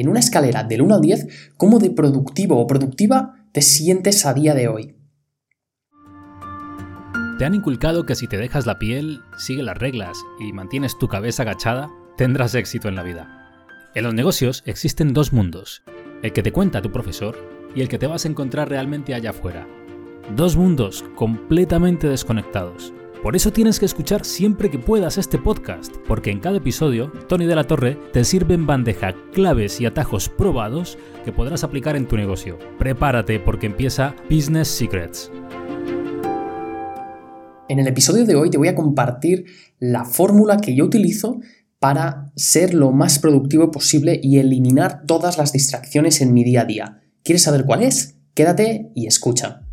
en una escalera del 1 al 10, cómo de productivo o productiva te sientes a día de hoy. ¿Te han inculcado que si te dejas la piel, sigue las reglas y mantienes tu cabeza agachada, tendrás éxito en la vida? En los negocios existen dos mundos, el que te cuenta tu profesor y el que te vas a encontrar realmente allá afuera. Dos mundos completamente desconectados. Por eso tienes que escuchar siempre que puedas este podcast, porque en cada episodio, Tony de la Torre te sirve en bandeja claves y atajos probados que podrás aplicar en tu negocio. Prepárate porque empieza Business Secrets. En el episodio de hoy te voy a compartir la fórmula que yo utilizo para ser lo más productivo posible y eliminar todas las distracciones en mi día a día. ¿Quieres saber cuál es? Quédate y escucha.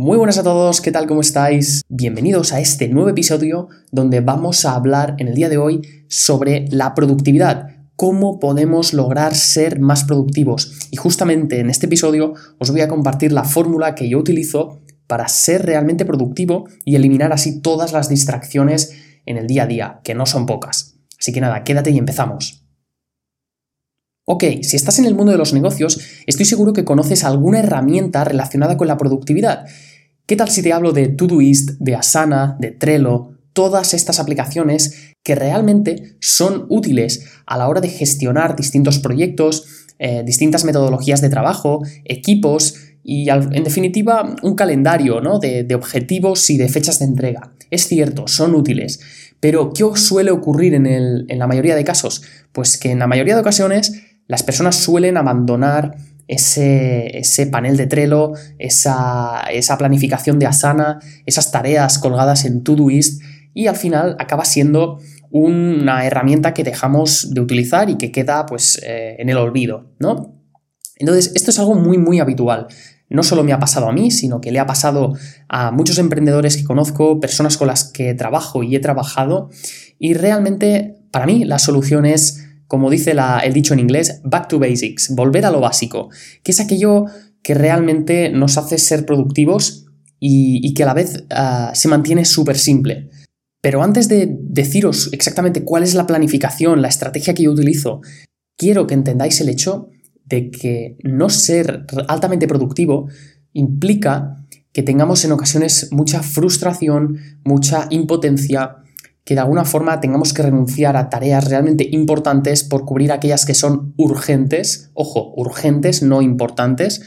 Muy buenas a todos, ¿qué tal? ¿Cómo estáis? Bienvenidos a este nuevo episodio donde vamos a hablar en el día de hoy sobre la productividad, cómo podemos lograr ser más productivos. Y justamente en este episodio os voy a compartir la fórmula que yo utilizo para ser realmente productivo y eliminar así todas las distracciones en el día a día, que no son pocas. Así que nada, quédate y empezamos. Ok, si estás en el mundo de los negocios, estoy seguro que conoces alguna herramienta relacionada con la productividad. ¿Qué tal si te hablo de Todoist, de Asana, de Trello, todas estas aplicaciones que realmente son útiles a la hora de gestionar distintos proyectos, eh, distintas metodologías de trabajo, equipos y en definitiva un calendario ¿no? de, objetivos y de fechas de entrega. Es cierto, son útiles, pero ¿qué suele ocurrir en, en la mayoría de casos? Pues que en la mayoría de ocasiones las personas suelen abandonar ese, panel de Trello, esa, esa, planificación de Asana, esas tareas colgadas en Todoist y al final acaba siendo una herramienta que dejamos de utilizar y que queda pues eh, en el olvido, ¿no? Entonces, esto es algo muy, muy habitual. No solo me ha pasado a mí, sino que le ha pasado a muchos emprendedores que conozco, personas con las que trabajo y he trabajado. Y realmente, para mí, la solución es, como dice el dicho en inglés, back to basics, volver a lo básico, que es aquello que realmente nos hace ser productivos y, que a la vez ah, se mantiene súper simple. Pero antes de deciros exactamente cuál es la planificación, la estrategia que yo utilizo, quiero que entendáis el hecho de que no ser altamente productivo implica que tengamos en ocasiones mucha frustración, mucha impotencia, que de alguna forma tengamos que renunciar a tareas realmente importantes por cubrir aquellas que son urgentes, ojo, urgentes, no importantes,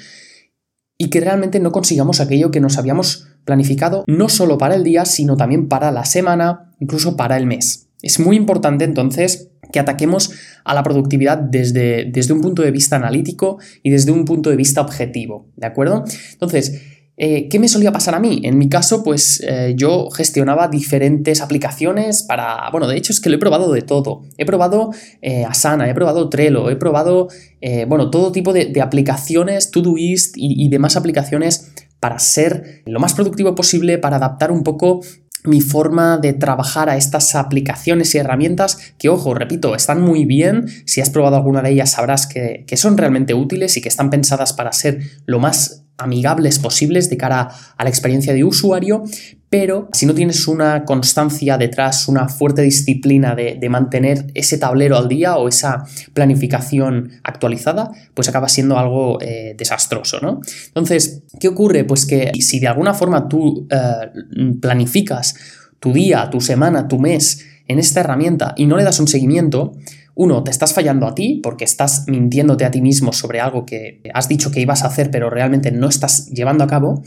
y que realmente no consigamos aquello que nos habíamos planificado no solo para el día, sino también para la semana, incluso para el mes. Es muy importante entonces que ataquemos a la productividad desde, desde un punto de vista analítico y desde un punto de vista objetivo, ¿de acuerdo? Entonces, eh, ¿Qué me solía pasar a mí? En mi caso, pues eh, yo gestionaba diferentes aplicaciones para... Bueno, de hecho es que lo he probado de todo. He probado eh, Asana, he probado Trello, he probado, bueno, todo tipo de, aplicaciones, Todoist y, y demás aplicaciones para ser lo más productivo posible, para adaptar un poco mi forma de trabajar a estas aplicaciones y herramientas que, ojo, repito, están muy bien. Si has probado alguna de ellas sabrás que, que son realmente útiles y que están pensadas para ser lo más amigables posibles de cara a la experiencia de usuario, pero si no tienes una constancia detrás, una fuerte disciplina de, mantener ese tablero al día o esa planificación actualizada, pues acaba siendo algo eh, desastroso, ¿no? Entonces, ¿qué ocurre? Pues que si de alguna forma tú eh, planificas tu día, tu semana, tu mes en esta herramienta y no le das un seguimiento, uno, te estás fallando a ti porque estás mintiéndote a ti mismo sobre algo que has dicho que ibas a hacer pero realmente no estás llevando a cabo.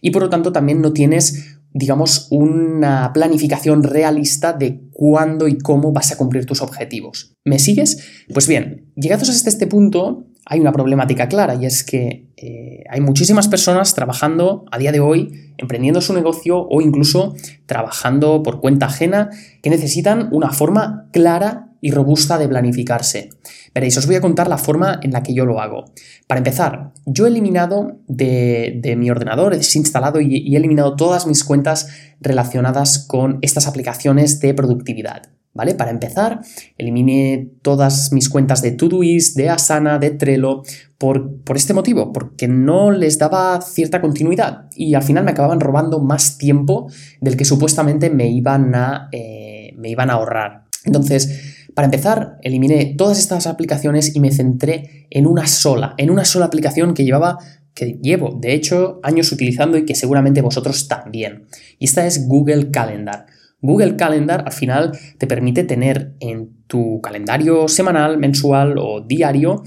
Y por lo tanto también no tienes, digamos, una planificación realista de cuándo y cómo vas a cumplir tus objetivos. ¿Me sigues? Pues bien, llegados hasta este punto, hay una problemática clara y es que eh, hay muchísimas personas trabajando a día de hoy, emprendiendo su negocio o incluso trabajando por cuenta ajena que necesitan una forma clara y robusta de planificarse. Veréis, os voy a contar la forma en la que yo lo hago. Para empezar, yo he eliminado de, mi ordenador, he desinstalado y, y he eliminado todas mis cuentas relacionadas con estas aplicaciones de productividad. ¿Vale? Para empezar, eliminé todas mis cuentas de Todoist, de Asana, de Trello, por, por, este motivo, porque no les daba cierta continuidad y al final me acababan robando más tiempo del que supuestamente me iban a, eh, me iban a ahorrar. Entonces, para empezar, eliminé todas estas aplicaciones y me centré en una sola, en una sola aplicación que llevaba que llevo, de hecho, años utilizando y que seguramente vosotros también. Y esta es Google Calendar. Google Calendar al final te permite tener en tu calendario semanal, mensual o diario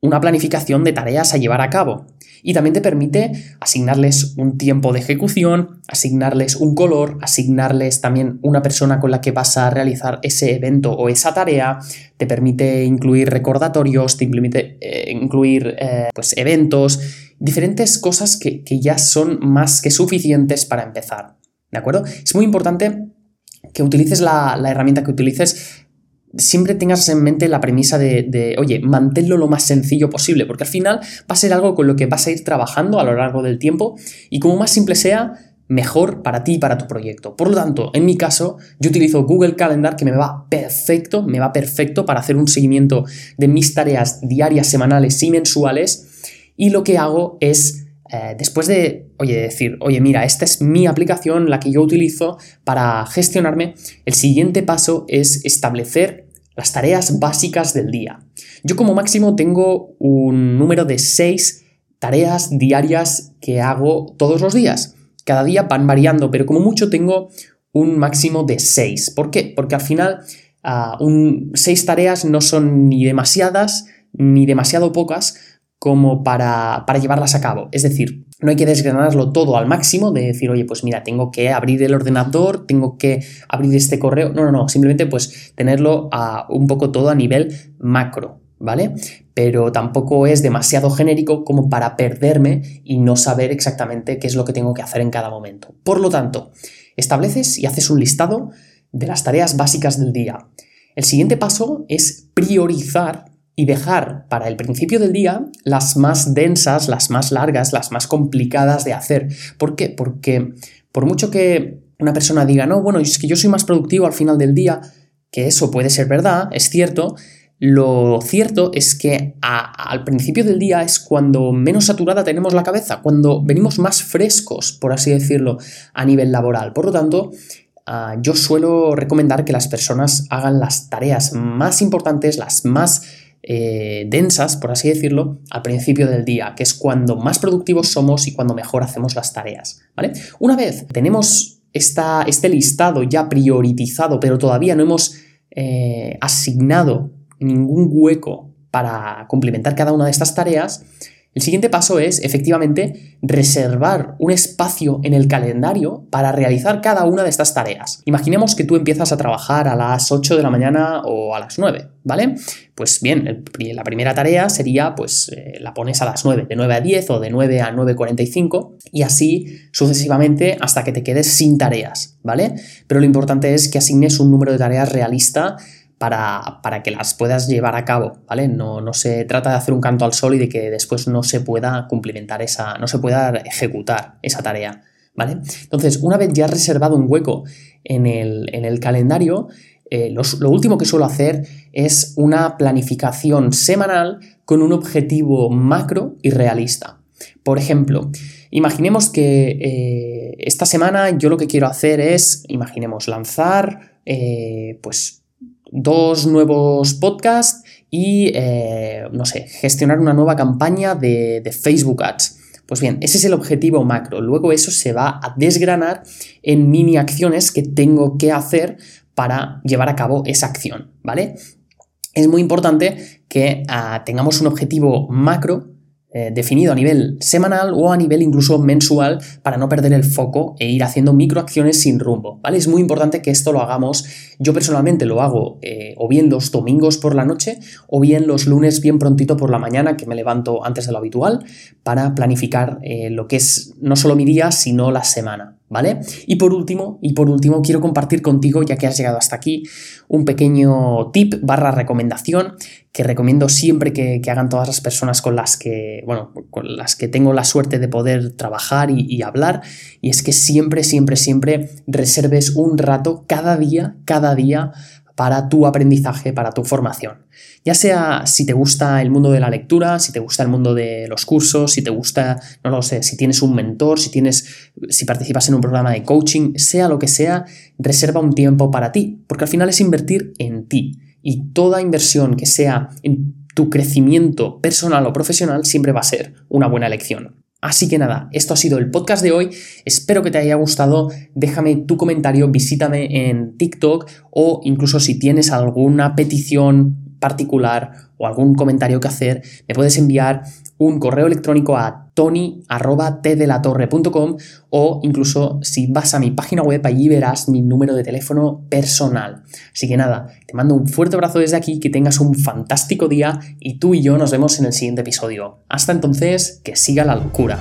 una planificación de tareas a llevar a cabo. Y también te permite asignarles un tiempo de ejecución, asignarles un color, asignarles también una persona con la que vas a realizar ese evento o esa tarea, te permite incluir recordatorios, te permite eh, incluir eh, pues, eventos, diferentes cosas que, ya son más que suficientes para empezar. ¿De acuerdo? Es muy importante que utilices la, la herramienta que utilices siempre tengas en mente la premisa de, oye, manténlo lo más sencillo posible, porque al final va a ser algo con lo que vas a ir trabajando a lo largo del tiempo y como más simple sea, mejor para ti y para tu proyecto. Por lo tanto, en mi caso, yo utilizo Google Calendar que me va perfecto, me va perfecto para hacer un seguimiento de mis tareas diarias, semanales y mensuales y lo que hago es eh, después de, oye, decir, oye, mira, esta es mi aplicación, la que yo utilizo para gestionarme, el siguiente paso es establecer las tareas básicas del día. Yo como máximo tengo un número de seis tareas diarias que hago todos los días. Cada día van variando, pero como mucho tengo un máximo de seis. ¿Por qué? Porque al final ah, seis tareas no son ni demasiadas ni demasiado pocas, como para, llevarlas a cabo. Es decir, no hay que desgranarlo todo al máximo de decir, oye, pues mira, tengo que abrir el ordenador, tengo que abrir este correo. No, no, no, simplemente pues tenerlo un poco todo a nivel macro, ¿vale? Pero tampoco es demasiado genérico como para perderme y no saber exactamente qué es lo que tengo que hacer en cada momento. Por lo tanto, estableces y haces un listado de las tareas básicas del día. El siguiente paso es priorizar y dejar para el principio del día las más densas, las más largas, las más complicadas de hacer. ¿Por qué? Porque por mucho que una persona diga, no, bueno, es que yo soy más productivo al final del día, que eso puede ser verdad, es cierto, lo cierto es que al principio del día es cuando menos saturada tenemos la cabeza, cuando venimos más frescos, por así decirlo, a nivel laboral. Por lo tanto, ah, yo suelo recomendar que las personas hagan las tareas más importantes, las más eh, densas, por así decirlo, al principio del día, que es cuando más productivos somos y cuando mejor hacemos las tareas. ¿vale? Una vez tenemos esta, este listado ya priorizado, pero todavía no hemos eh, asignado ningún hueco para complementar cada una de estas tareas, el siguiente paso es, efectivamente, reservar un espacio en el calendario para realizar cada una de estas tareas. Imaginemos que tú empiezas a trabajar a las 8 de la mañana o a las 9, ¿vale? Pues bien, la primera tarea sería, pues eh, la pones a las 9, de 9 a 10 o de 9 a 9.45 y así sucesivamente hasta que te quedes sin tareas, ¿vale? Pero lo importante es que asignes un número de tareas realista para, que las puedas llevar a cabo, ¿vale? No, no, se trata de hacer un canto al sol y de que después no se pueda cumplimentar esa, no se pueda ejecutar esa tarea, ¿vale? Entonces, una vez ya has reservado un hueco en el, calendario, eh, lo, último que suelo hacer es una planificación semanal con un objetivo macro y realista. Por ejemplo, imaginemos que eh, esta semana yo lo que quiero hacer es, imaginemos, lanzar, eh, pues, dos nuevos podcasts y, eh, no sé, gestionar una nueva campaña de, Facebook Ads. Pues bien, ese es el objetivo macro. Luego eso se va a desgranar en mini acciones que tengo que hacer para llevar a cabo esa acción, ¿vale? Es muy importante que ah, tengamos un objetivo macro eh, definido a nivel semanal o a nivel incluso mensual para no perder el foco e ir haciendo microacciones sin rumbo, ¿vale? Es muy importante que esto lo hagamos, yo personalmente lo hago eh, o bien los domingos por la noche o bien los lunes bien prontito por la mañana que me levanto antes de lo habitual para planificar eh, lo que es no solo mi día sino la semana, ¿vale? Y por último, y por último quiero compartir contigo, ya que has llegado hasta aquí, un pequeño tip barra recomendación que recomiendo siempre que, hagan todas las personas con las que, bueno, con las que tengo la suerte de poder trabajar y, hablar, y es que siempre, siempre, siempre reserves un rato cada día, cada día para tu aprendizaje, para tu formación. Ya sea si te gusta el mundo de la lectura, si te gusta el mundo de los cursos, si te gusta, no lo sé, si tienes un mentor, si tienes si participas en un programa de coaching, sea lo que sea, reserva un tiempo para ti, porque al final es invertir en ti y toda inversión que sea en tu crecimiento personal o profesional siempre va a ser una buena elección. Así que nada, esto ha sido el podcast de hoy. Espero que te haya gustado. Déjame tu comentario, visítame en TikTok o incluso si tienes alguna petición particular o algún comentario que hacer, me puedes enviar un correo electrónico a tony.tdelatorre.com o incluso si vas a mi página web allí verás mi número de teléfono personal. Así que nada, te mando un fuerte abrazo desde aquí, que tengas un fantástico día y tú y yo nos vemos en el siguiente episodio. Hasta entonces, que siga la locura.